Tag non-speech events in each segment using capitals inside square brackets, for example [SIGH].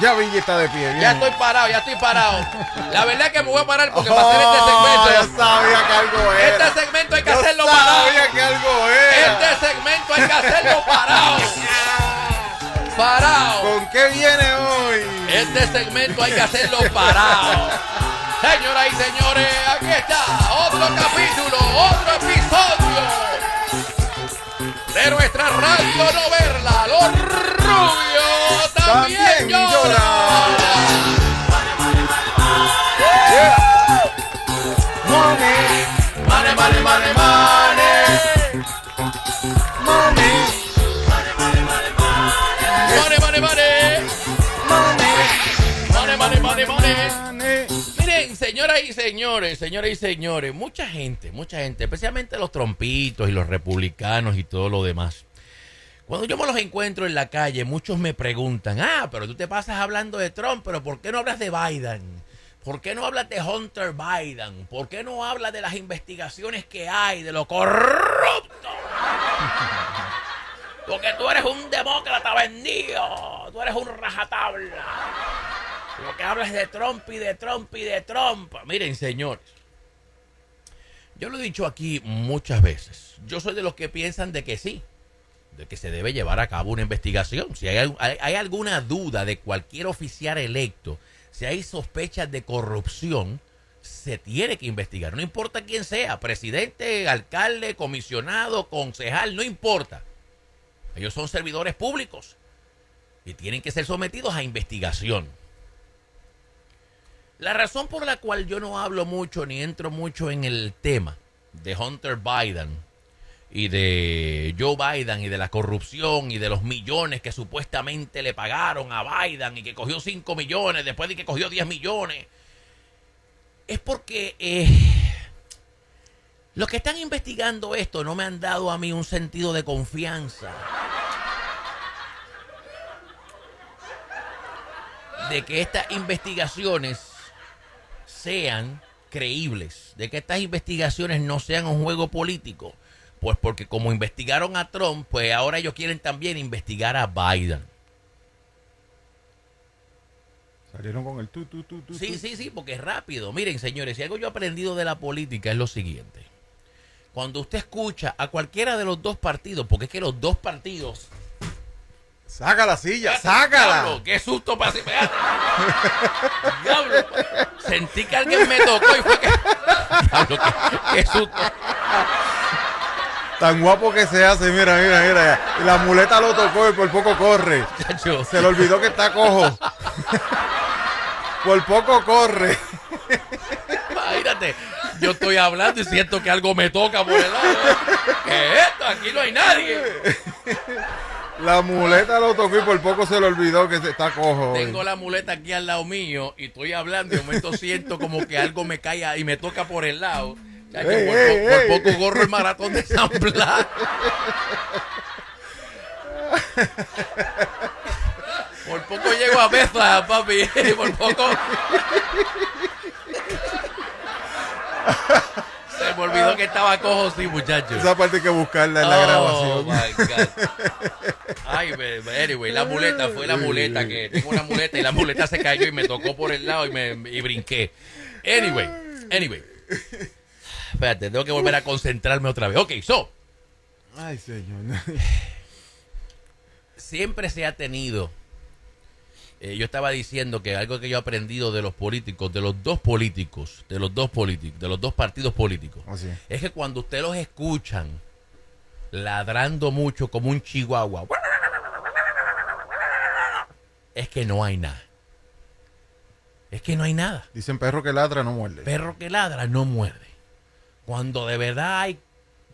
Ya Vicky está de pie. bien. Ya estoy parado, ya estoy parado. La verdad es que me voy a parar porque Oh, para hacer este Ya segmento. sabía que algo era. Este segmento hay que Yo hacerlo parado. sabía que algo era. Este segmento hay que hacerlo parado. Parado. ¿Con qué viene hoy? Este segmento hay que hacerlo parado. Señoras y señores, aquí está otro capítulo, otro episodio de nuestra radio no verla. Los rubios también, mami. Miren, señoras y señores, señoras y señores, mucha gente, mucha gente, especialmente los trompitos y los republicanos y todo lo demás. Cuando yo me los encuentro en la calle, muchos me preguntan, ah, pero tú te pasas hablando de Trump, pero ¿por qué no hablas de Biden? ¿Por qué no hablas de Hunter Biden? ¿Por qué no hablas de las investigaciones que hay, de lo corrupto? [LAUGHS] Porque tú eres un demócrata vendido, tú eres un rajatabla. Lo que hablas de Trump y de Trump y de Trump. Miren, señores. Yo lo he dicho aquí muchas veces. Yo soy de los que piensan de que sí, que se debe llevar a cabo una investigación. Si hay, hay- alguna duda de cualquier oficial electo, si hay sospechas de corrupción, se tiene que investigar. No importa quién sea, presidente, alcalde, comisionado, concejal, no importa. Ellos son servidores públicos y tienen que ser sometidos a investigación. La razón por la cual yo no hablo mucho ni entro mucho en el tema de Hunter Biden y de Joe Biden y de la corrupción y de los millones que supuestamente le pagaron a Biden y que cogió 5 millones después de que cogió 10 millones, es porque eh, los que están investigando esto no me han dado a mí un sentido de confianza. De que estas investigaciones sean creíbles, de que estas investigaciones no sean un juego político. Pues porque como investigaron a Trump, pues ahora ellos quieren también investigar a Biden. Salieron con el tu, tu, tu, tu. Sí, sí, sí, porque es rápido. Miren, señores, si algo yo he aprendido de la política es lo siguiente. Cuando usted escucha a cualquiera de los dos partidos, porque es que los dos partidos... Saca la silla, Diablo, sácala. ¡Qué susto para! Diablo, sentí que alguien me tocó y fue que... [LAUGHS] Diablo, qué, qué susto. Tan guapo que se hace, mira, mira, mira. Y la muleta lo tocó y por poco corre. Chacho. Se le olvidó que está cojo. Por poco corre. Imagínate, yo estoy hablando y siento que algo me toca por el lado. ¿Qué es esto? Aquí no hay nadie. La muleta lo tocó y por poco se le olvidó que se- está cojo. hoy. Tengo la muleta aquí al lado mío y estoy hablando y de momento siento como que algo me cae y me toca por el lado. Ey, por, ey, poco corro el maratón de San [LAUGHS] Blas. Por poco llego a Bethlehem, papi. [LAUGHS] Por poco. Se me olvidó que estaba cojo, sí, muchachos. Esa parte hay que buscarla en la Oh, grabación. my God. Ay, anyway, la muleta fue la muleta que tengo una muleta y la muleta se cayó y me tocó por el lado y me y brinqué. Anyway, anyway. Espérate, tengo que volver a concentrarme otra vez. Ok, so, Ay, señor. siempre se ha tenido. eh, yo estaba diciendo que algo que yo he aprendido de los políticos, de los dos políticos, de los dos políticos, de los dos partidos políticos, Así es. es que cuando ustedes los escuchan ladrando mucho como un chihuahua, es que no hay nada. Es que no hay nada. Dicen perro que ladra, no muerde. Perro que ladra no muerde. Cuando de verdad hay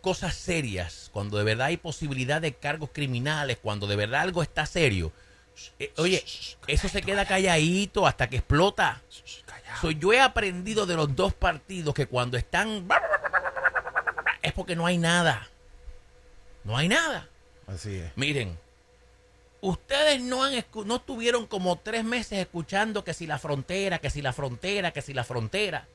cosas serias, cuando de verdad hay posibilidad de cargos criminales, cuando de verdad algo está serio, eh, oye, eso se queda calladito hasta que explota. So, yo he aprendido de los dos partidos que cuando están es porque no hay nada. No hay nada. Así es. Miren, ustedes no han no estuvieron como tres meses escuchando que si la frontera, que si la frontera, que si la frontera.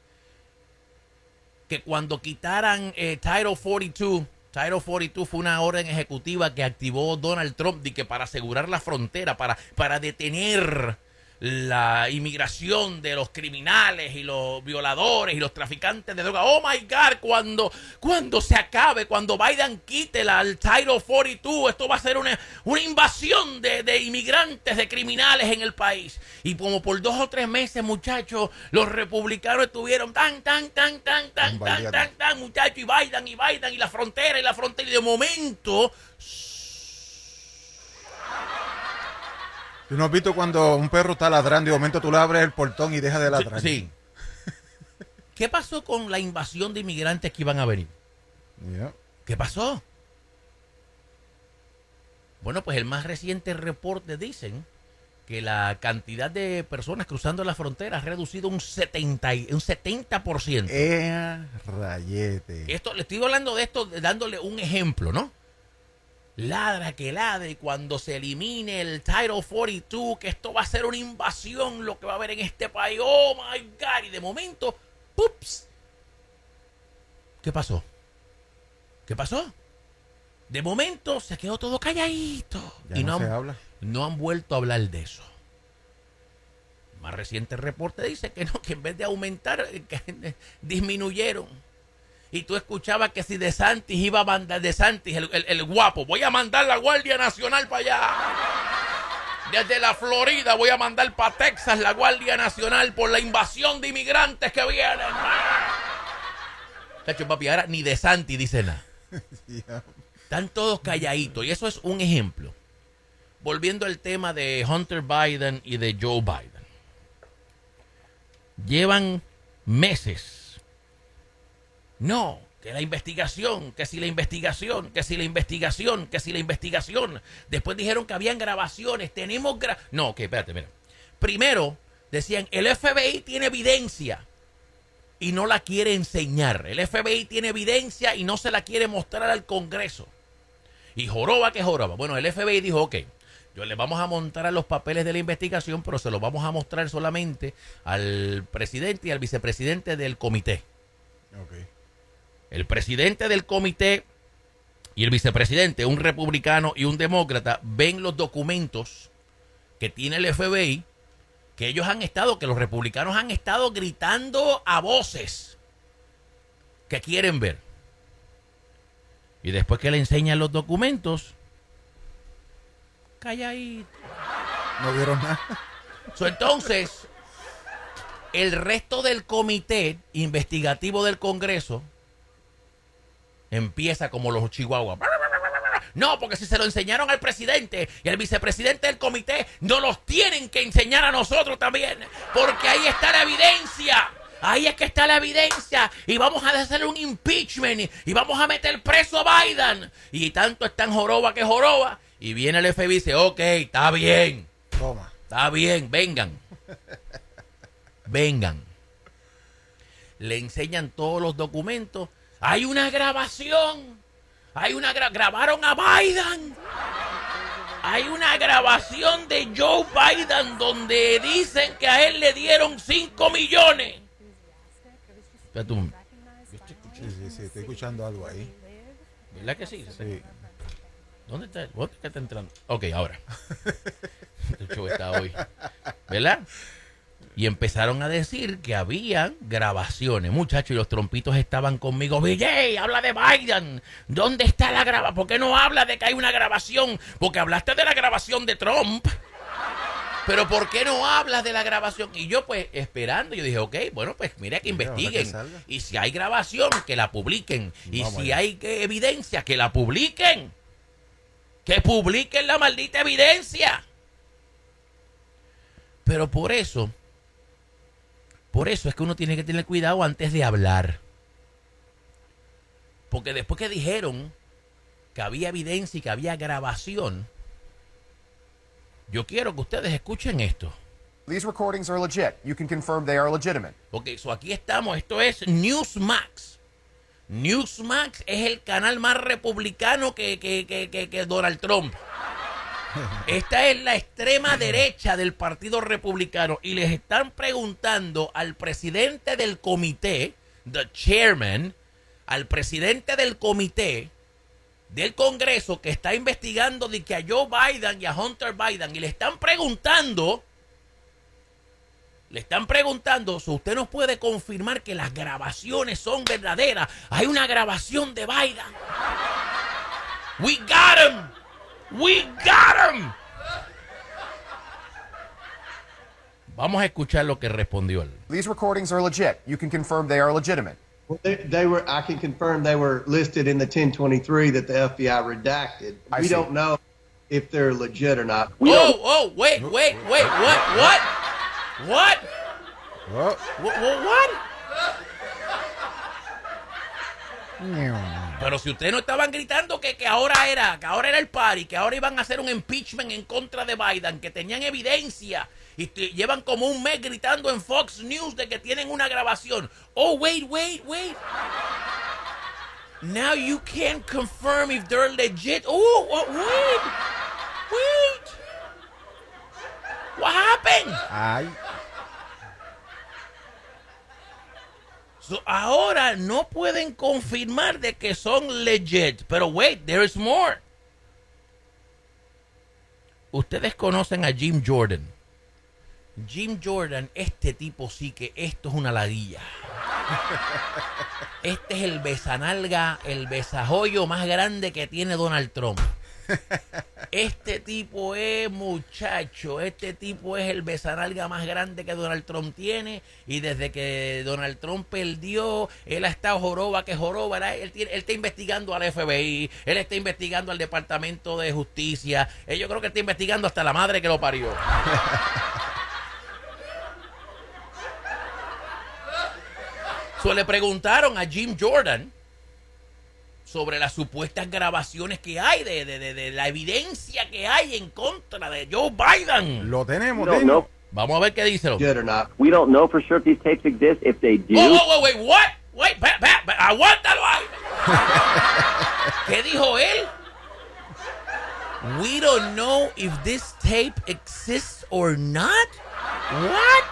Que cuando quitaran eh, Title 42, Title 42 fue una orden ejecutiva que activó Donald Trump de que para asegurar la frontera, para, para detener, la inmigración de los criminales y los violadores y los traficantes de droga. Oh my God, cuando, cuando se acabe, cuando Biden quite la, el Title 42, esto va a ser una, una invasión de, de inmigrantes, de criminales en el país. Y como por dos o tres meses, muchachos, los republicanos estuvieron tan, tan, tan, tan, tan, tan, tan, tan, muchachos, y Biden, y Biden, y la frontera, y la frontera, y de momento ¿Tú no has visto cuando un perro está ladrando y de momento tú le abres el portón y deja de ladrar? Sí. ¿Qué pasó con la invasión de inmigrantes que iban a venir? Yeah. ¿Qué pasó? Bueno, pues el más reciente reporte dicen que la cantidad de personas cruzando la frontera ha reducido un 70, y- un 70%. Eh, rayete. Esto, le estoy hablando de esto dándole un ejemplo, ¿no? Ladra que ladre cuando se elimine el Title 42, que esto va a ser una invasión lo que va a haber en este país. Oh my God. Y de momento, ¡pups! ¿Qué pasó? ¿Qué pasó? De momento se quedó todo calladito. Ya y no, no, han, habla. no han vuelto a hablar de eso. El más reciente reporte dice que no, que en vez de aumentar, [LAUGHS] disminuyeron. Y tú escuchabas que si De Santis iba a mandar, De Santis, el, el- el guapo, voy a mandar la Guardia Nacional para allá. Desde la Florida voy a mandar para Texas la Guardia Nacional por la invasión de inmigrantes que vienen. Cacho, papi, ahora ni De Santis dice nada. Están todos calladitos. Y eso es un ejemplo. Volviendo al tema de Hunter Biden y de Joe Biden. Llevan meses. No, que la investigación, que si la investigación, que si la investigación, que si la investigación. Después dijeron que habían grabaciones. Tenemos gra No, ok, espérate, mira. Primero decían, el FBI tiene evidencia y no la quiere enseñar. El FBI tiene evidencia y no se la quiere mostrar al Congreso. Y joroba que joroba. Bueno, el FBI dijo, ok, yo le vamos a montar los papeles de la investigación, pero se los vamos a mostrar solamente al presidente y al vicepresidente del comité. Ok. El presidente del comité y el vicepresidente, un republicano y un demócrata, ven los documentos que tiene el FBI, que ellos han estado, que los republicanos han estado gritando a voces que quieren ver. Y después que le enseñan los documentos, calladito. No vieron nada. So, entonces, el resto del comité investigativo del Congreso empieza como los chihuahuas. No, porque si se lo enseñaron al presidente y al vicepresidente del comité, no los tienen que enseñar a nosotros también. Porque ahí está la evidencia. Ahí es que está la evidencia. Y vamos a hacer un impeachment. y- vamos a meter preso a Biden. Y tanto están joroba que joroba. Y viene el FBI y dice, ok, está bien. Toma. Está bien, vengan. Vengan. Le enseñan todos los documentos. Hay una grabación. Hay una gra- grabaron a Biden. Hay una grabación de Joe Biden donde dicen que a él le dieron 5 millones. Espérate un- Sí, sí, sí. Estoy escuchando algo ahí. ¿Verdad que sí? Sí. ¿Dónde está? ¿Dónde está entrando? Ok, ahora. [LAUGHS] El show está hoy. ¿Verdad? Y empezaron a decir que había grabaciones, muchachos, y los trompitos estaban conmigo. VJ, habla de Biden. ¿Dónde está la grabación? ¿Por qué no habla de que hay una grabación? Porque hablaste de la grabación de Trump. Pero ¿por qué no hablas de la grabación? Y yo pues esperando, yo dije, ok, bueno, pues mira que investiguen. y si hay grabación, que la publiquen. Y Vamos si allá. hay evidencia, que la publiquen. Que publiquen la maldita evidencia. Pero por eso, por eso es que uno tiene que tener cuidado antes de hablar. Porque después que dijeron que había evidencia y que había grabación, yo quiero que ustedes escuchen esto. These recordings are legit. You can confirm they are legitimate. Ok, so aquí estamos. Esto es Newsmax. Newsmax es el canal más republicano que, que, que, que, que Donald Trump. Esta es la extrema derecha del Partido Republicano y les están preguntando al presidente del comité, the chairman, al presidente del comité del Congreso que está investigando de que a Joe Biden y a Hunter Biden y le están preguntando Le están preguntando, si usted nos puede confirmar que las grabaciones son verdaderas. Hay una grabación de Biden. We got him. We got him. Vamos a escuchar lo que respondió él. These recordings are legit. You can confirm they are legitimate. Well, they, they were. I can confirm they were listed in the 1023 that the FBI redacted. I we see. don't know if they're legit or not. oh, oh, wait, wait, wait, what, what? What? Oh, What? what, what? Pero si ustedes no estaban gritando que, que ahora era, que ahora era el party, que ahora iban a hacer un impeachment en contra de Biden, que tenían evidencia y llevan como un mes gritando en Fox News de que tienen una grabación. Oh, wait, wait, wait. Now you can't confirm if they're legit. Oh, oh, wait. Wait. What happened? ay. Ahora no pueden confirmar de que son legit. Pero wait, there is more. Ustedes conocen a Jim Jordan. Jim Jordan, este tipo sí que esto es una ladilla. [LAUGHS] Este es el besanalga, el besajoyo más grande que tiene Donald Trump. Este tipo es muchacho, este tipo es el besanalga más grande que Donald Trump tiene y desde que Donald Trump perdió, él ha estado joroba que joroba, él, él está investigando al FBI, él está investigando al Departamento de Justicia, eh, yo creo que está investigando hasta la madre que lo parió. [LAUGHS] So, le preguntaron a Jim Jordan sobre las supuestas grabaciones que hay, de, de- de- de la evidencia que hay en contra de Joe Biden. Lo tenemos, We don't dilo. know. Vamos a ver qué dice. Legit or not. We don't know for sure if these tapes exist. If they do, Whoa, whoa, whoa, wait, what? Wait, pa, pa, pa, aguántalo ahí. [LAUGHS] ¿Qué dijo él? We don't know if this tape exists or not. What?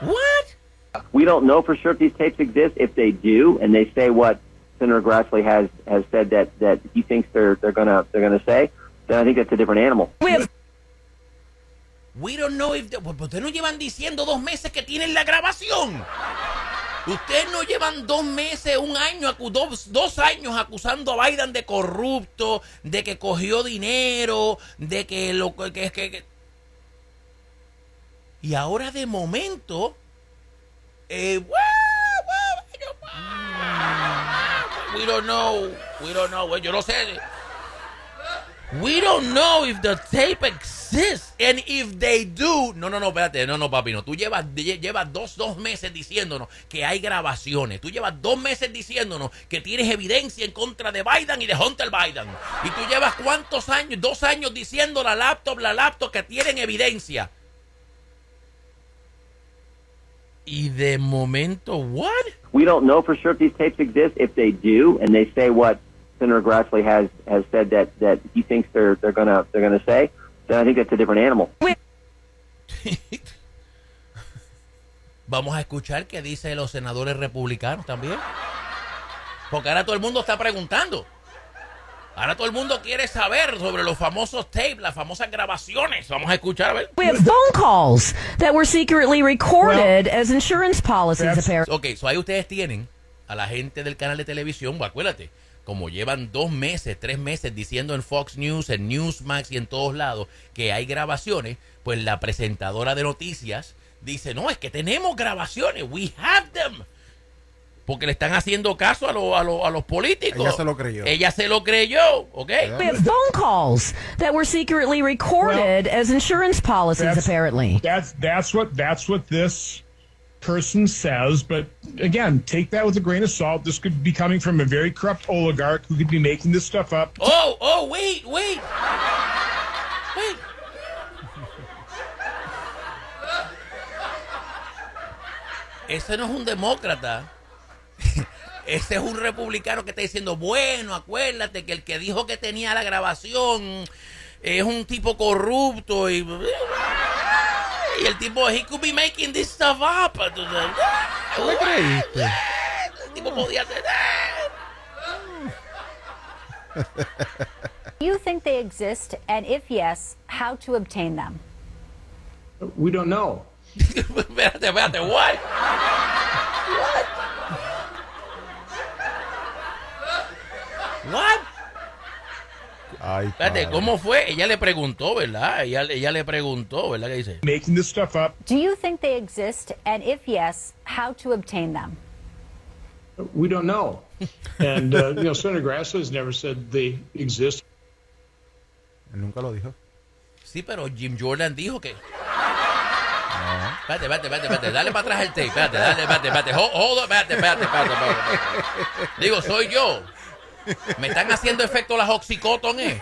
What? we don't know for sure if these tapes exist. If they do, and they say what Senator Grassley has has said that that he thinks they're they're gonna they're gonna say, then I think that's a different animal. We don't know if... the- Pues ustedes no llevan diciendo dos meses que tienen la grabación. Ustedes no llevan dos meses, un año, dos, dos años acusando a Biden de corrupto, de que cogió dinero, de que lo que, que, que- Y ahora de momento... Eh, we don't know, we don't know, yo no sé. We don't know if the tape exists. And if they do. No, no, no, espérate. No, no, papi, no. Tú llevas, lle- llevas dos, dos meses diciéndonos que hay grabaciones. Tú llevas dos meses diciéndonos que tienes evidencia en contra de Biden y de Hunter Biden. Y tú llevas cuántos años, dos años diciendo la laptop, la laptop que tienen evidencia. Y de momento, ¿what? We don't know for sure if these tapes exist. If they do, and they say what Senator Grassley has has said that that he thinks they're they're gonna they're gonna say, then I think that's a different animal. [LAUGHS] Vamos a escuchar qué dicen los senadores republicanos también. Porque ahora todo el mundo está preguntando. Ahora todo el mundo quiere saber sobre los famosos tapes, las famosas grabaciones. Vamos a escuchar a ver. We have phone calls that were secretly recorded as insurance policies, apparently. Ok, so ahí ustedes tienen a la gente del canal de televisión, acuérdate, como llevan dos meses, tres meses diciendo en Fox News, en Newsmax y en todos lados que hay grabaciones, pues la presentadora de noticias dice, no, es que tenemos grabaciones, we have them. Porque le están haciendo caso a, lo- a, lo- a los políticos. Ella se lo creyó. Ella se lo creyó, ¿ok? We have phone calls that were secretly recorded as insurance policies, That's- apparently. That's that's what that's what this person says. But again, take that with a grain of salt. This could be coming from a very corrupt oligarch who could be making this stuff up. Oh, oh, wait, wait. Wait. Ese no es un demócrata. Ese es un republicano que está diciendo, bueno, acuérdate que el que dijo que tenía la grabación es un tipo corrupto y, y el tipo, he could be making this stuff up. ¿Qué creíste? El tipo podía tener. Do [LAUGHS] you think they exist? And if yes, how to obtain them? We don't know. [LAUGHS] espérate, espérate, what? [LAUGHS] What? What? Ay, Espérate. ¿cómo fue? Ella le preguntó, ¿verdad? Ella, ella le preguntó, ¿verdad? ¿Qué dice? Making this stuff up. Do you think they exist? And if yes, how to obtain them? We don't know. And, uh, you know, Senator Grassley has never said they exist. Él nunca lo dijo. Sí, pero Jim Jordan dijo que. Espérate, espérate, espérate, espérate. Dale para atrás el tape. Espérate, dale, espérate, espérate. Hold, hold espérate, espérate, espérate, espérate. Digo, soy yo. Me están haciendo efecto las oxicoton, eh.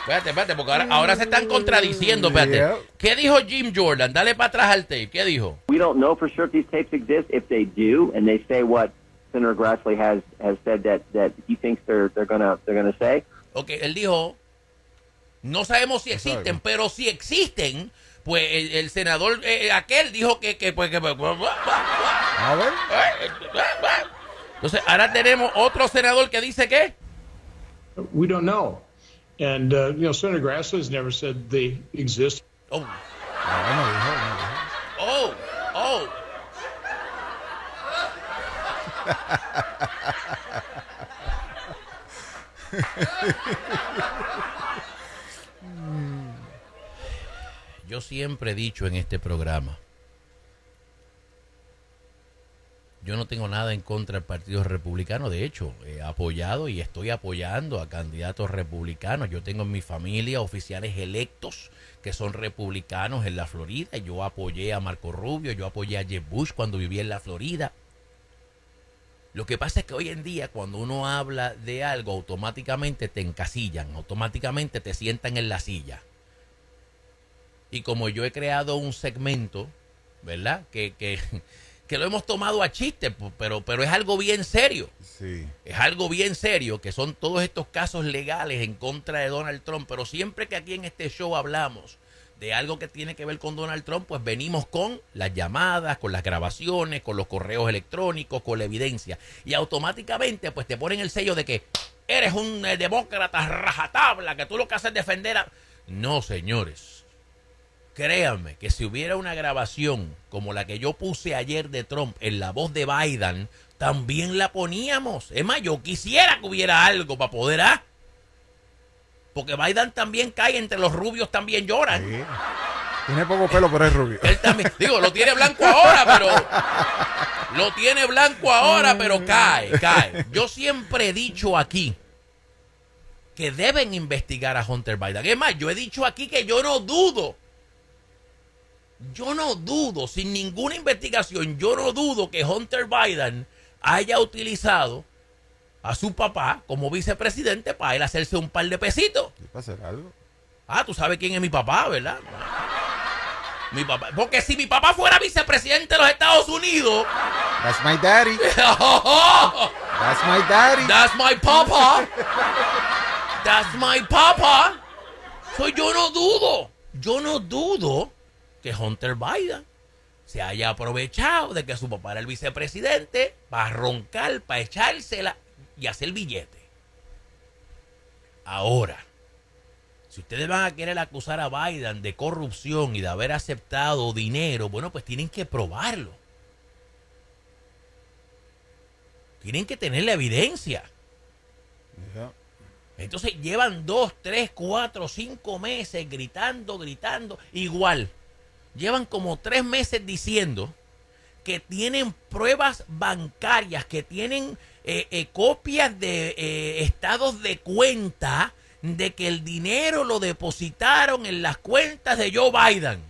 Espérate, espérate, porque ahora, ahora se están contradiciendo, espérate. Yeah. ¿Qué dijo Jim Jordan? Dale para atrás al tape. ¿Qué dijo? We don't know for sure if these tapes exist. If they do, and they say what Senator Grassley has has said that that he thinks they're they're gonna they're gonna say, Ok, él dijo, no sabemos si existen, sabemos. pero si existen, pues el, el senador eh, aquel dijo que, que, pues, que, pues, A ver. Entonces, ahora tenemos otro senador que dice que... We don't know. And, uh, you know, Senator Grassley has never said they exist. Oh, No, no dijo, no dijo. oh, oh. [LAUGHS] Yo siempre he dicho en este programa, yo no tengo nada en contra del Partido Republicano, de hecho, he apoyado y estoy apoyando a candidatos republicanos. Yo tengo en mi familia oficiales electos que son republicanos en la Florida. Yo apoyé a Marco Rubio, yo apoyé a Jeb Bush cuando vivía en la Florida. Lo que pasa es que hoy en día cuando uno habla de algo, automáticamente te encasillan, automáticamente te sientan en la silla. Y como yo he creado un segmento, ¿verdad? Que, que, que lo hemos tomado a chiste, pero, pero es algo bien serio. Sí. Es algo bien serio, que son todos estos casos legales en contra de Donald Trump. Pero siempre que aquí en este show hablamos de algo que tiene que ver con Donald Trump, pues venimos con las llamadas, con las grabaciones, con los correos electrónicos, con la evidencia. Y automáticamente pues te ponen el sello de que eres un eh, demócrata rajatabla, que tú lo que haces es defender a... No, señores. Créanme que si hubiera una grabación como la que yo puse ayer de Trump en la voz de Biden, también la poníamos. Es más, yo quisiera que hubiera algo para poder, ¿ah? Porque Biden también cae entre los rubios, también lloran. Sí. Tiene poco pelo, pero es rubio. Él también, digo, lo tiene blanco ahora, pero. Lo tiene blanco ahora, pero cae, cae. Yo siempre he dicho aquí que deben investigar a Hunter Biden. Es más, yo he dicho aquí que yo no dudo. Yo no dudo, sin ninguna investigación, yo no dudo que Hunter Biden haya utilizado a su papá como vicepresidente para él hacerse un par de pesitos. ¿Qué para hacer algo? Ah, tú sabes quién es mi papá, ¿verdad? Mi papá. Porque si mi papá fuera vicepresidente de los Estados Unidos. That's my daddy. [LAUGHS] That's my daddy. That's my papa. That's my papa. So yo no dudo. Yo no dudo que Hunter Biden se haya aprovechado de que su papá era el vicepresidente para roncar, para echársela y hacer billete. Ahora, si ustedes van a querer acusar a Biden de corrupción y de haber aceptado dinero, bueno, pues tienen que probarlo. Tienen que tener la evidencia. Entonces llevan dos, tres, cuatro, cinco meses gritando, gritando. Igual, llevan como tres meses diciendo que tienen pruebas bancarias, que tienen eh, eh, copias de eh, estados de cuenta de que el dinero lo depositaron en las cuentas de Joe Biden.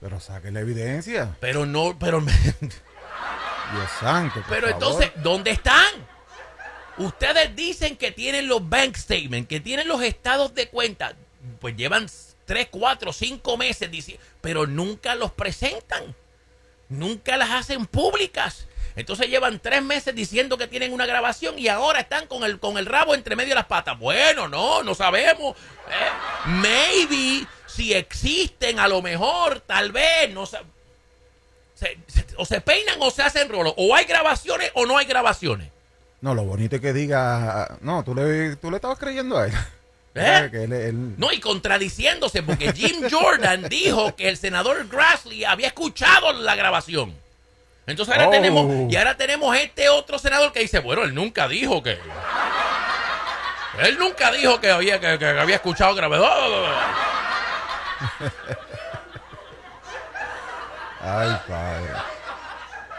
Pero saque la evidencia. Pero no, pero, Dios santo. por pero favor. entonces, ¿dónde están? Ustedes dicen que tienen los bank statements, que tienen los estados de cuenta. Pues llevan 3, 4, 5 meses pero nunca los presentan. Nunca las hacen públicas. Entonces llevan tres meses diciendo que tienen una grabación y ahora están con el, con el rabo entre medio de las patas. Bueno, no, no sabemos. Eh, maybe, si existen, a lo mejor, tal vez, no se- se- o se peinan o se hacen rolos. O hay grabaciones o no hay grabaciones. No, lo bonito es que diga. No, tú le, tú le estabas creyendo a él. ¿Eh? Que él- él- No, y contradiciéndose, porque Jim Jordan [LAUGHS] dijo que el senador Grassley había escuchado la grabación. Entonces ahora Oh. tenemos, y ahora tenemos este otro senador que dice, bueno, él nunca dijo que. Él nunca dijo que había, que, que había escuchado grabación. Ay, padre.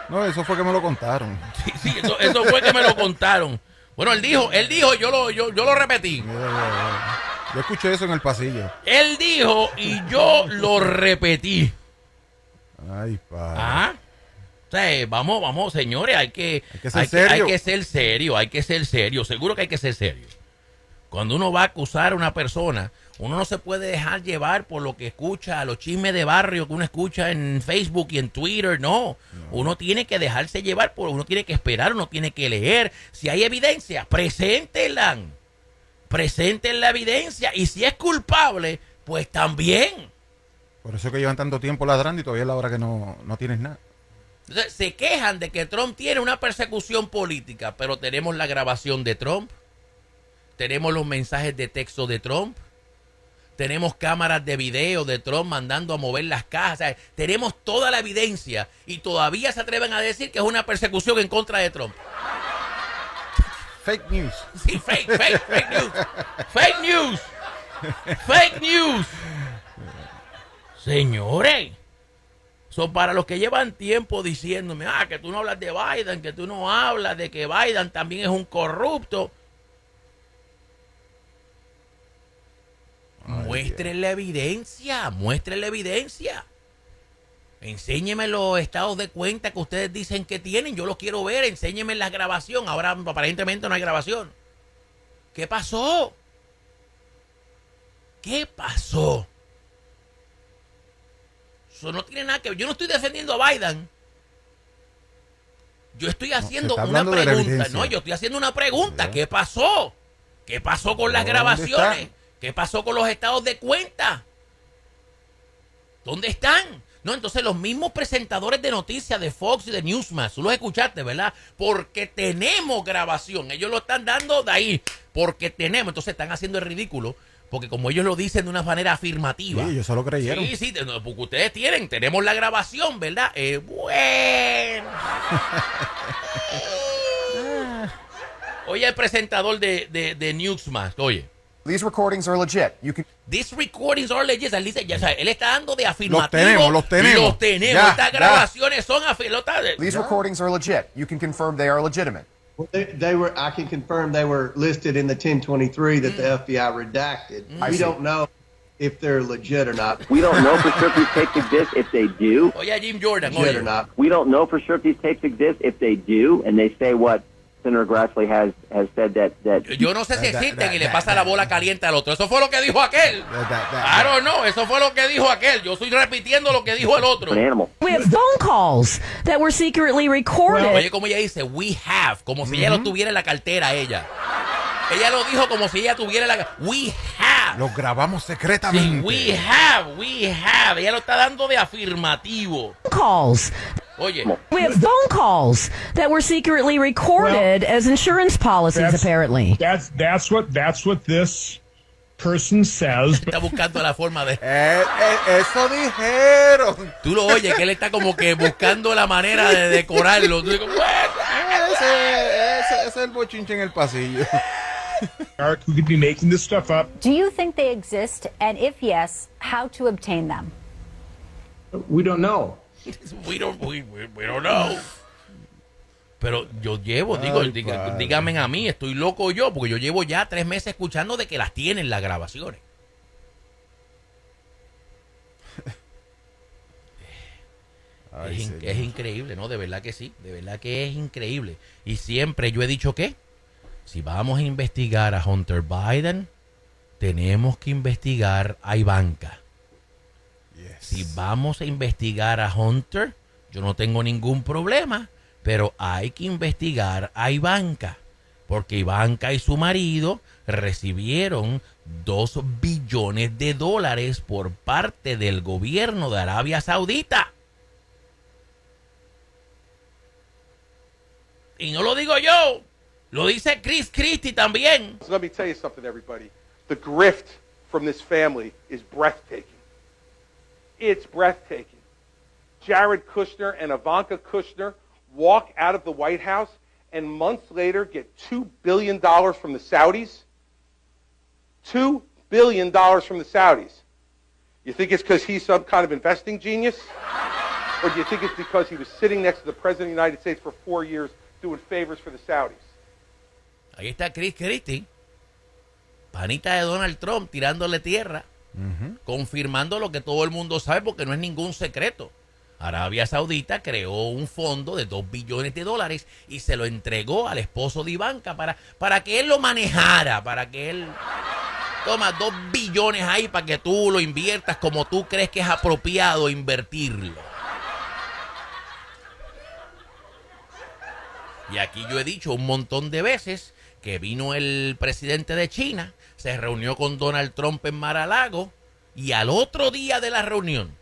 No, eso fue que me lo contaron. Sí, sí, eso, eso fue que me lo contaron. Bueno, él dijo, él dijo, yo lo, yo, yo lo repetí. Yo escuché eso en el pasillo. Él dijo y yo lo repetí. Ay, padre. Ah. O sea, vamos, vamos, señores, hay que, Hay que ser hay serio. hay que ser serio, hay que ser serio, seguro que hay que ser serio. Cuando uno va a acusar a una persona, uno no se puede dejar llevar por lo que escucha, los chismes de barrio que uno escucha en Facebook y en Twitter, no. Uno tiene que dejarse llevar, por, uno tiene que esperar, uno tiene que leer. Si hay evidencia, preséntenla. Presenten la evidencia y si es culpable, pues también. Por eso es que llevan tanto tiempo ladrando y todavía es la hora que no, no tienes nada. Entonces, se quejan de que Trump tiene una persecución política, pero tenemos la grabación de Trump, tenemos los mensajes de texto de Trump, tenemos cámaras de video de Trump mandando a mover las cajas, o sea, tenemos toda la evidencia y todavía se atreven a decir que es una persecución en contra de Trump. Fake news. Sí, fake, fake, fake news. Fake news. Fake news. Señores. Son para los que llevan tiempo diciéndome, ah, que tú no hablas de Biden, que tú no hablas de que Biden también es un corrupto. Muestren la evidencia, muestren la evidencia. Enséñeme los estados de cuenta que ustedes dicen que tienen. Yo los quiero ver. Enséñeme la grabación. Ahora aparentemente no hay grabación. ¿Qué pasó? ¿Qué pasó? Eso no tiene nada que ver. Yo no estoy defendiendo a Biden. Yo estoy haciendo una pregunta. No, yo estoy haciendo una pregunta. ¿Qué pasó? ¿Qué pasó con las ¿Dónde grabaciones? ¿Qué pasó con los estados de cuenta? ¿Dónde están? No, entonces los mismos presentadores de noticias de Fox y de Newsmax, tú los escuchaste, ¿verdad? Porque tenemos grabación. Ellos lo están dando de ahí. Porque tenemos. Entonces están haciendo el ridículo. Porque como ellos lo dicen de una manera afirmativa. Sí, ellos se lo creyeron. Sí, sí, porque ustedes tienen, tenemos la grabación, ¿verdad? Eh, bueno. [LAUGHS] Oye, el presentador de, de, de Newsmax, oye. These recordings are legit. You can These recordings are legit. Él, dice, ya, sabe, él está dando de afirmativo. tenemos, los tenemos. Los tenemos. Ya, Estas ya. grabaciones son afirmativas. these recordings are legit. You can confirm they are legitimate. Well, They, they were. I can confirm they were listed in the 1023 that the mm. FBI redacted. Mm. I we see. don't know if they're legit or not. We don't know for sure if these tapes exist. If they do, Oye, a Jim Jordan, Legit oye. or not. we don't know for sure if these tapes exist. If they do, and they say what Senator Grassley has has said that that Yo no sé si existen y le pasa la bola caliente al otro. Eso fue lo que dijo aquel. Don't know. Eso fue lo que dijo aquel. Yo estoy repitiendo lo que dijo el otro. We have phone calls that were secretly recorded. Oye, como ella dice, we have, como si ella lo tuviera en la cartera, ella. Ella lo dijo como si ella tuviera la... We have. Los grabamos Sí, secretamente. we have, we have. Ella lo está dando de afirmativo. calls. Oye, We have phone calls that were secretly recorded as insurance policies, That's- apparently. That's that's what that's what this person says. está buscando la forma de... Eh, eh, eso dijeron. Tú lo oyes, que él está como que buscando la manera de decorarlo. Tú dices, "What?" Ese, ese- ese es el bochinche en el pasillo. Mark, who could be making this stuff up. Do you think they exist? And if yes, how to obtain them? We don't know. [LAUGHS] We don't, we, we- don't know. Pero yo llevo, digo, Ay, diga- padre. díganme a mí, estoy loco yo, porque yo llevo ya tres meses escuchando de que las tienen las grabaciones. [LAUGHS] Ay, es, in- señor. es increíble, ¿no? De verdad que sí, de verdad que es increíble. Y siempre yo he dicho que si vamos a investigar a Hunter Biden, tenemos que investigar a Ivanka. Si vamos a investigar a Hunter, yo no tengo ningún problema, pero hay que investigar a Ivanka, porque Ivanka y su marido recibieron dos billones de dólares por parte del gobierno de Arabia Saudita. Y no lo digo yo, lo dice Chris Christie también. Let me tell you something, everybody. the grift from this family is breathtaking. It's breathtaking. Jared Kushner and Ivanka Kushner walk out of the White House and months later get $2 billion from the Saudis. $2 billion from the Saudis. You think it's because he's some kind of investing genius? Or do you think it's because he was sitting next to the President of the United States for four years doing favors for the Saudis? Ahí está Chris Christie, panita de Donald Trump, tirándole tierra, confirmando lo que todo el mundo sabe porque no es ningún secreto. Arabia Saudita creó un fondo de 2 billones de dólares y se lo entregó al esposo de Ivanka para, para que él lo manejara, para que él... Toma 2 billones ahí para que tú lo inviertas como tú crees que es apropiado invertirlo. Y aquí yo he dicho un montón de veces que vino el presidente de China, se reunió con Donald Trump en Mar-a-Lago y al otro día de la reunión,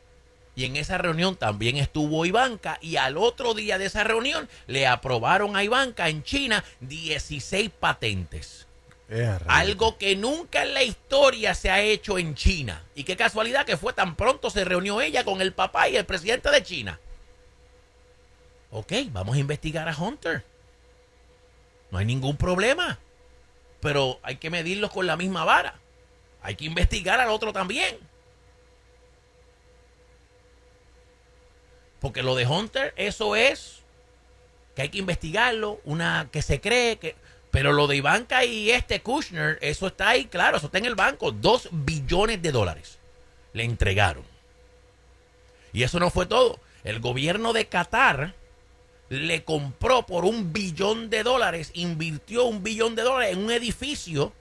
y en esa reunión también estuvo Ivanka, y al otro día de esa reunión le aprobaron a Ivanka en China 16 patentes. Eh, Algo que nunca en la historia se ha hecho en China. Y qué casualidad que fue tan pronto se reunió ella con el papá y el presidente de China. Ok, vamos a investigar a Hunter. No hay ningún problema. Pero hay que medirlos con la misma vara. Hay que investigar al otro también. Porque lo de Hunter, eso es que hay que investigarlo, una que se cree que... Pero lo de Ivanka y este Kushner, eso está ahí, claro, eso está en el banco. Dos billones de dólares le entregaron. Y eso no fue todo. El gobierno de Qatar le compró por un billón de dólares, invirtió un billón de dólares en un edificio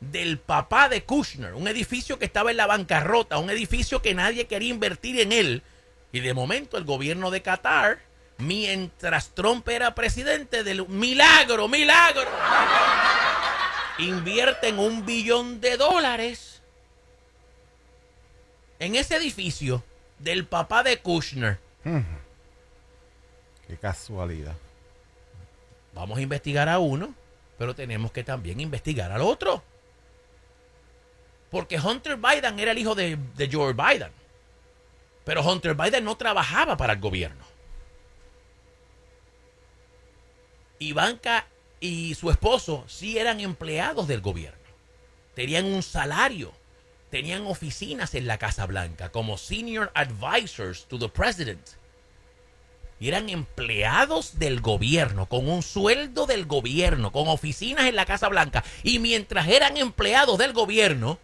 del papá de Kushner, un edificio que estaba en la bancarrota, un edificio que nadie quería invertir en él. Y de momento el gobierno de Qatar, mientras Trump era presidente del milagro, milagro, invierten un billón de dólares en ese edificio del papá de Kushner. Qué casualidad. Vamos a investigar a uno, pero tenemos que también investigar al otro. Porque Hunter Biden era el hijo de, de George Biden. Pero Hunter Biden no trabajaba para el gobierno. Ivanka y su esposo sí eran empleados del gobierno. Tenían un salario. Tenían oficinas en la Casa Blanca como senior advisors to the president. Eran empleados del gobierno, con un sueldo del gobierno, con oficinas en la Casa Blanca. Y mientras eran empleados del gobierno,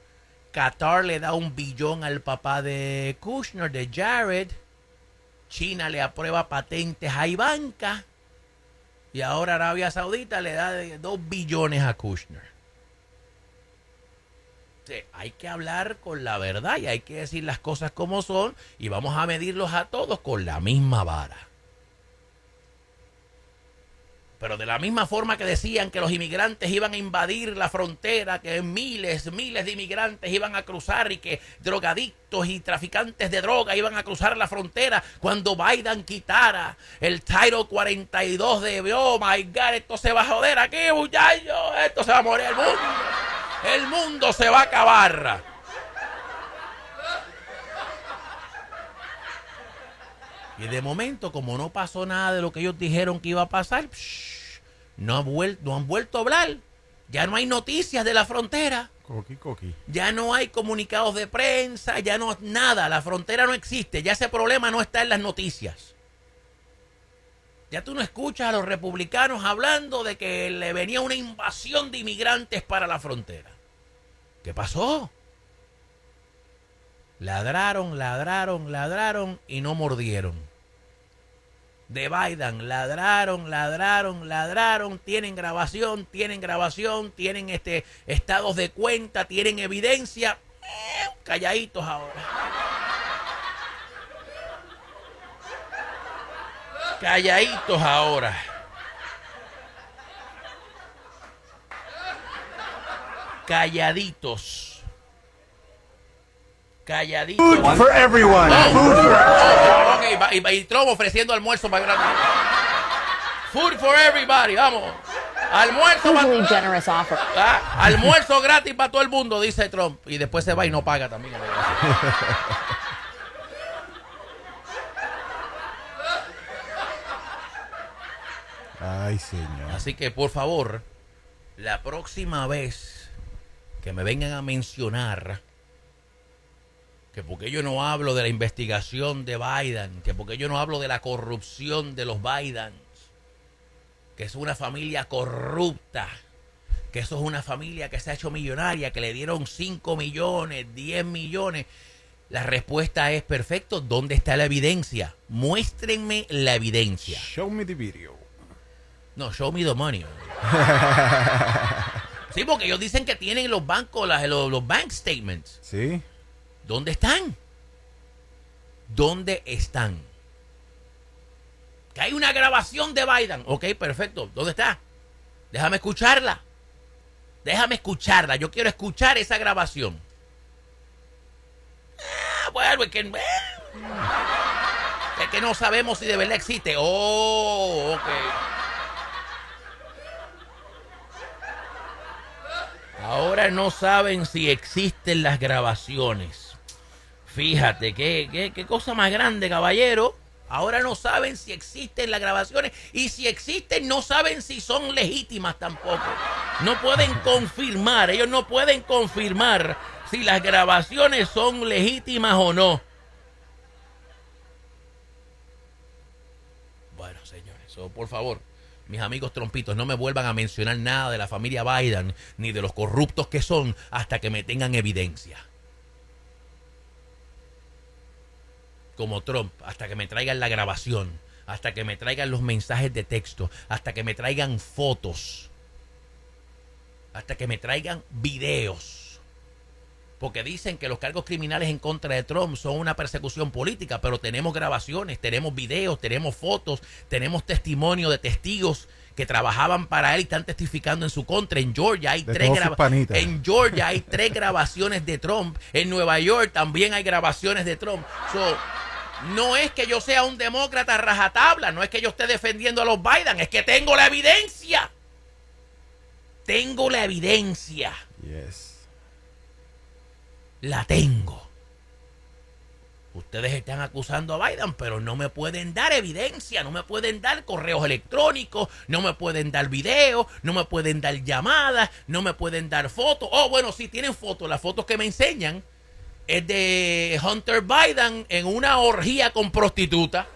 Qatar le da un billón al papá de Kushner, de Jared. China le aprueba patentes a Ivanka. Y ahora Arabia Saudita le da dos billones a Kushner. Sí, hay que hablar con la verdad y hay que decir las cosas como son y vamos a medirlos a todos con la misma vara. Pero de la misma forma que decían que los inmigrantes iban a invadir la frontera, que miles, miles de inmigrantes iban a cruzar y que drogadictos y traficantes de droga iban a cruzar la frontera cuando Biden quitara el Title 42 de, oh my God, esto se va a joder aquí, muchachos, esto se va a morir el mundo. El mundo se va a acabar. Y de momento, como no pasó nada de lo que ellos dijeron que iba a pasar, psh, no, han vuelto, no han vuelto a hablar. Ya no hay noticias de la frontera. Coqui, coqui. Ya no hay comunicados de prensa, ya no nada. La frontera no existe. Ya ese problema no está en las noticias. Ya tú no escuchas a los republicanos hablando de que le venía una invasión de inmigrantes para la frontera. ¿Qué pasó? Ladraron, ladraron, ladraron y no mordieron. De Biden, ladraron, ladraron, ladraron, tienen grabación, tienen grabación, tienen este estados de cuenta, tienen evidencia. Eh, calladitos ahora. Calladitos ahora. Calladitos. Calladitos. Food for everyone. Oh, ok, va- y, y Trump ofreciendo almuerzo para Food for everybody, vamos. Almuerzo, pa- Hugely generous offer. Ah, almuerzo gratis para todo el mundo, dice Trump. Y después se va y no paga también. Ay, señor. Así que, por favor, la próxima vez que me vengan a mencionar que porque yo no hablo de la investigación de Biden, que porque yo no hablo de la corrupción de los Bidens, que es una familia corrupta, que eso es una familia que se ha hecho millonaria, que le dieron 5 millones, 10 millones. La respuesta es perfecto. ¿Dónde está la evidencia? Muéstrenme la evidencia. Show me the video. No, show me the money. [LAUGHS] Sí, porque ellos dicen que tienen los bancos, las- los, los bank statements. Sí. ¿Dónde están? ¿Dónde están? Que hay una grabación de Biden. Ok, perfecto. ¿Dónde está? Déjame escucharla. Déjame escucharla. Yo quiero escuchar esa grabación. Ah, bueno, es que, eh, es que no sabemos si de verdad existe. Oh, ok. Ahora no saben si existen las grabaciones. Fíjate, qué, qué, qué cosa más grande, caballero. Ahora no saben si existen las grabaciones y si existen no saben si son legítimas tampoco. No pueden confirmar, ellos no pueden confirmar si las grabaciones son legítimas o no. Bueno, señores, por favor, mis amigos trompitos, no me vuelvan a mencionar nada de la familia Biden ni de los corruptos que son hasta que me tengan evidencia. Como Trump, hasta que me traigan la grabación, hasta que me traigan los mensajes de texto, hasta que me traigan fotos, hasta que me traigan videos. Porque dicen que los cargos criminales en contra de Trump son una persecución política, pero tenemos grabaciones, tenemos videos, tenemos fotos, tenemos testimonio de testigos que trabajaban para él y están testificando en su contra. En Georgia hay De tres. En Georgia hay tres grabaciones de Trump. En Nueva York también hay grabaciones de Trump. So, no es que yo sea un demócrata rajatabla, no es que yo esté defendiendo a los Biden, es que tengo la evidencia. Tengo la evidencia. Yes. La tengo. Ustedes están acusando a Biden, pero no me pueden dar evidencia, no me pueden dar correos electrónicos, no me pueden dar videos, no me pueden dar llamadas, no me pueden dar fotos. Oh, bueno, sí tienen fotos, las fotos que me enseñan es de Hunter Biden en una orgía con prostituta.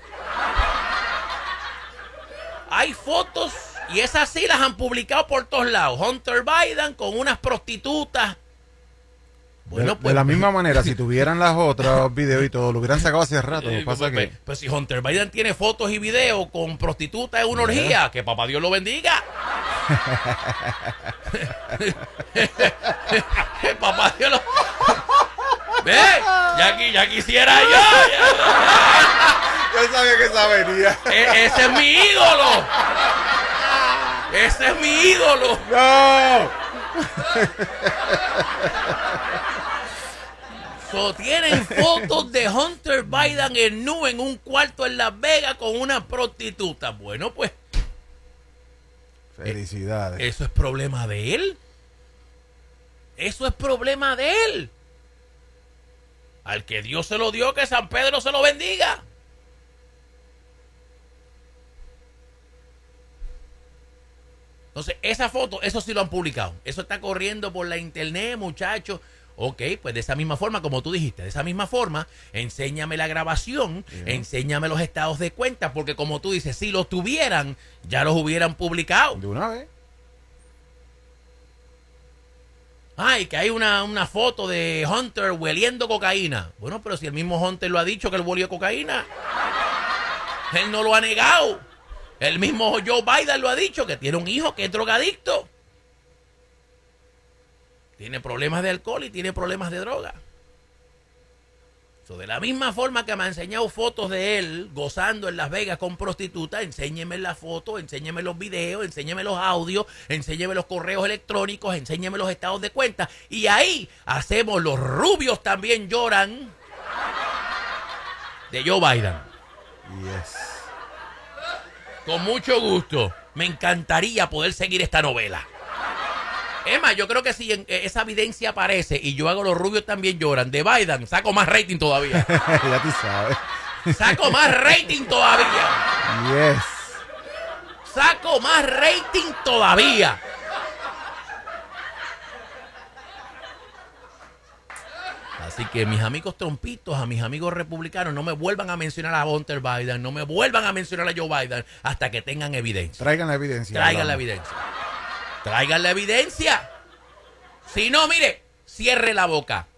Hay fotos y esas sí las han publicado por todos lados. Hunter Biden con unas prostitutas. Bueno, de, pues- de la misma [LAUGHS] manera, si tuvieran las otras videos y todo, lo hubieran sacado hace rato. Eh, pasa pues, que pues si Hunter Biden tiene fotos y videos con prostitutas en una orgía, que papá Dios lo bendiga. [LAUGHS] [LAUGHS] que papá Dios lo... ¿Ve? Ya, ya quisiera yo. [LAUGHS] yo sabía que esa venía. E- ese es mi ídolo. Ese es mi ídolo. ¡No! So, tienen fotos de Hunter Biden en nu en un cuarto en Las Vegas con una prostituta. Bueno, pues Felicidades. eso es problema de él. Eso es problema de él. Al que Dios se lo dio, que San Pedro se lo bendiga. Entonces, esa foto, eso sí lo han publicado. Eso está corriendo por la internet, muchachos. Ok, pues de esa misma forma, como tú dijiste, de esa misma forma, enséñame la grabación, enséñame los estados de cuenta, porque como tú dices, si los tuvieran, ya los hubieran publicado. De una vez. Ay, que hay una, una foto de Hunter hueliendo cocaína. Bueno, pero si el mismo Hunter lo ha dicho que él huelió cocaína. Él no lo ha negado. El mismo Joe Biden lo ha dicho, que tiene un hijo que es drogadicto. Tiene problemas de alcohol y tiene problemas de droga. So, de la misma forma que me ha enseñado fotos de él gozando en Las Vegas con prostitutas, enséñeme las fotos, enséñeme los videos, enséñeme los audios, enséñeme los correos electrónicos, enséñeme los estados de cuenta. Y ahí hacemos los rubios también lloran de Joe Biden. Yes. Con mucho gusto. Me encantaría poder seguir esta novela. Emma, yo creo que si en- eh, esa evidencia aparece y yo hago los rubios también lloran de Biden, saco más rating todavía. [LAUGHS] ya tú sabes. Saco más rating todavía. Yes. Saco más rating todavía. Así que mis amigos trompitos, a mis amigos republicanos, no me vuelvan a mencionar a Hunter Biden, no me vuelvan a mencionar a Joe Biden hasta que tengan evidencia. Traigan la evidencia. Traigan la hablamos. evidencia. Traigan la evidencia. Si no, mire, cierre la boca.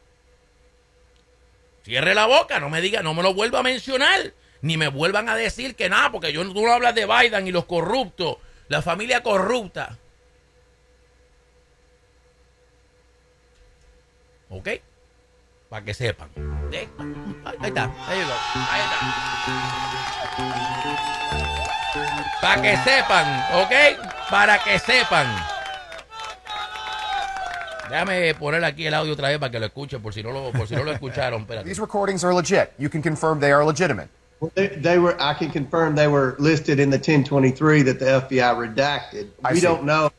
Cierre la boca, no me diga, no me lo vuelva a mencionar. Ni me vuelvan a decir que nada, porque yo, tú no hablas de Biden y los corruptos, la familia corrupta. ¿Ok? Para que sepan. ¿Eh? Ahí está, ahí está, ahí está. Para que sepan, ¿ok? Para que sepan. Déjame poner aquí el audio otra vez para que lo escuchen, por si no lo, por si no lo escucharon. Espérate. These recordings are legit. You can confirm they are legitimate. Well, they, they were. I can confirm they were listed in the 1023 that the FBI redacted. I we see. don't know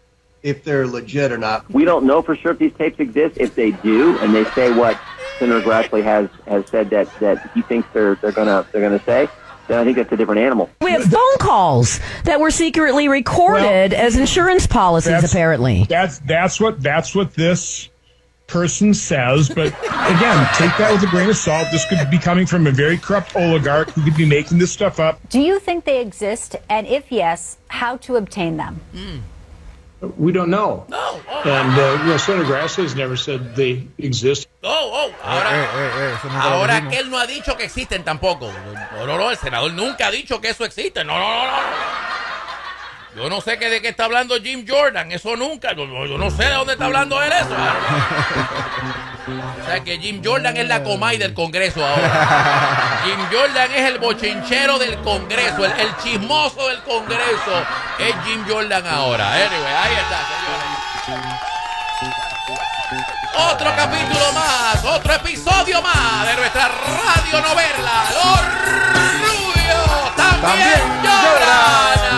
if they're legit or not. We don't know for sure if these tapes exist. If they do, and they say what Senator Grassley has has said that that he thinks they're they're gonna they're gonna say, then I think that's a different animal. We have phone calls that were secretly recorded as insurance policies, That's- apparently. That's that's what that's what this person says. But again, take that with a grain of salt. This could be coming from a very corrupt oligarch who could be making this stuff up. Do you think they exist? And if yes, how to obtain them? Hmm. We don't know. No, oh, And, uh, you know, Senator Grassley has never said they exist. oh, oh, Eh, ahora, eh, eh, nunca lo ahora que él no ha dicho que existen tampoco. No, no, no, el senador nunca ha dicho que eso existe. No, no, no, no. Yo no sé que de qué está hablando Jim Jordan, eso nunca. Yo, yo no sé de dónde está hablando él eso. [LAUGHS] O sea que Jim Jordan es la comay del Congreso ahora. [LAUGHS] Jim Jordan es el bochinchero del Congreso, el, el chismoso del Congreso. Es Jim Jordan ahora. Anyway, ahí está, señores. Otro capítulo más, otro episodio más de nuestra radio novela. Los rubios también, También lloran.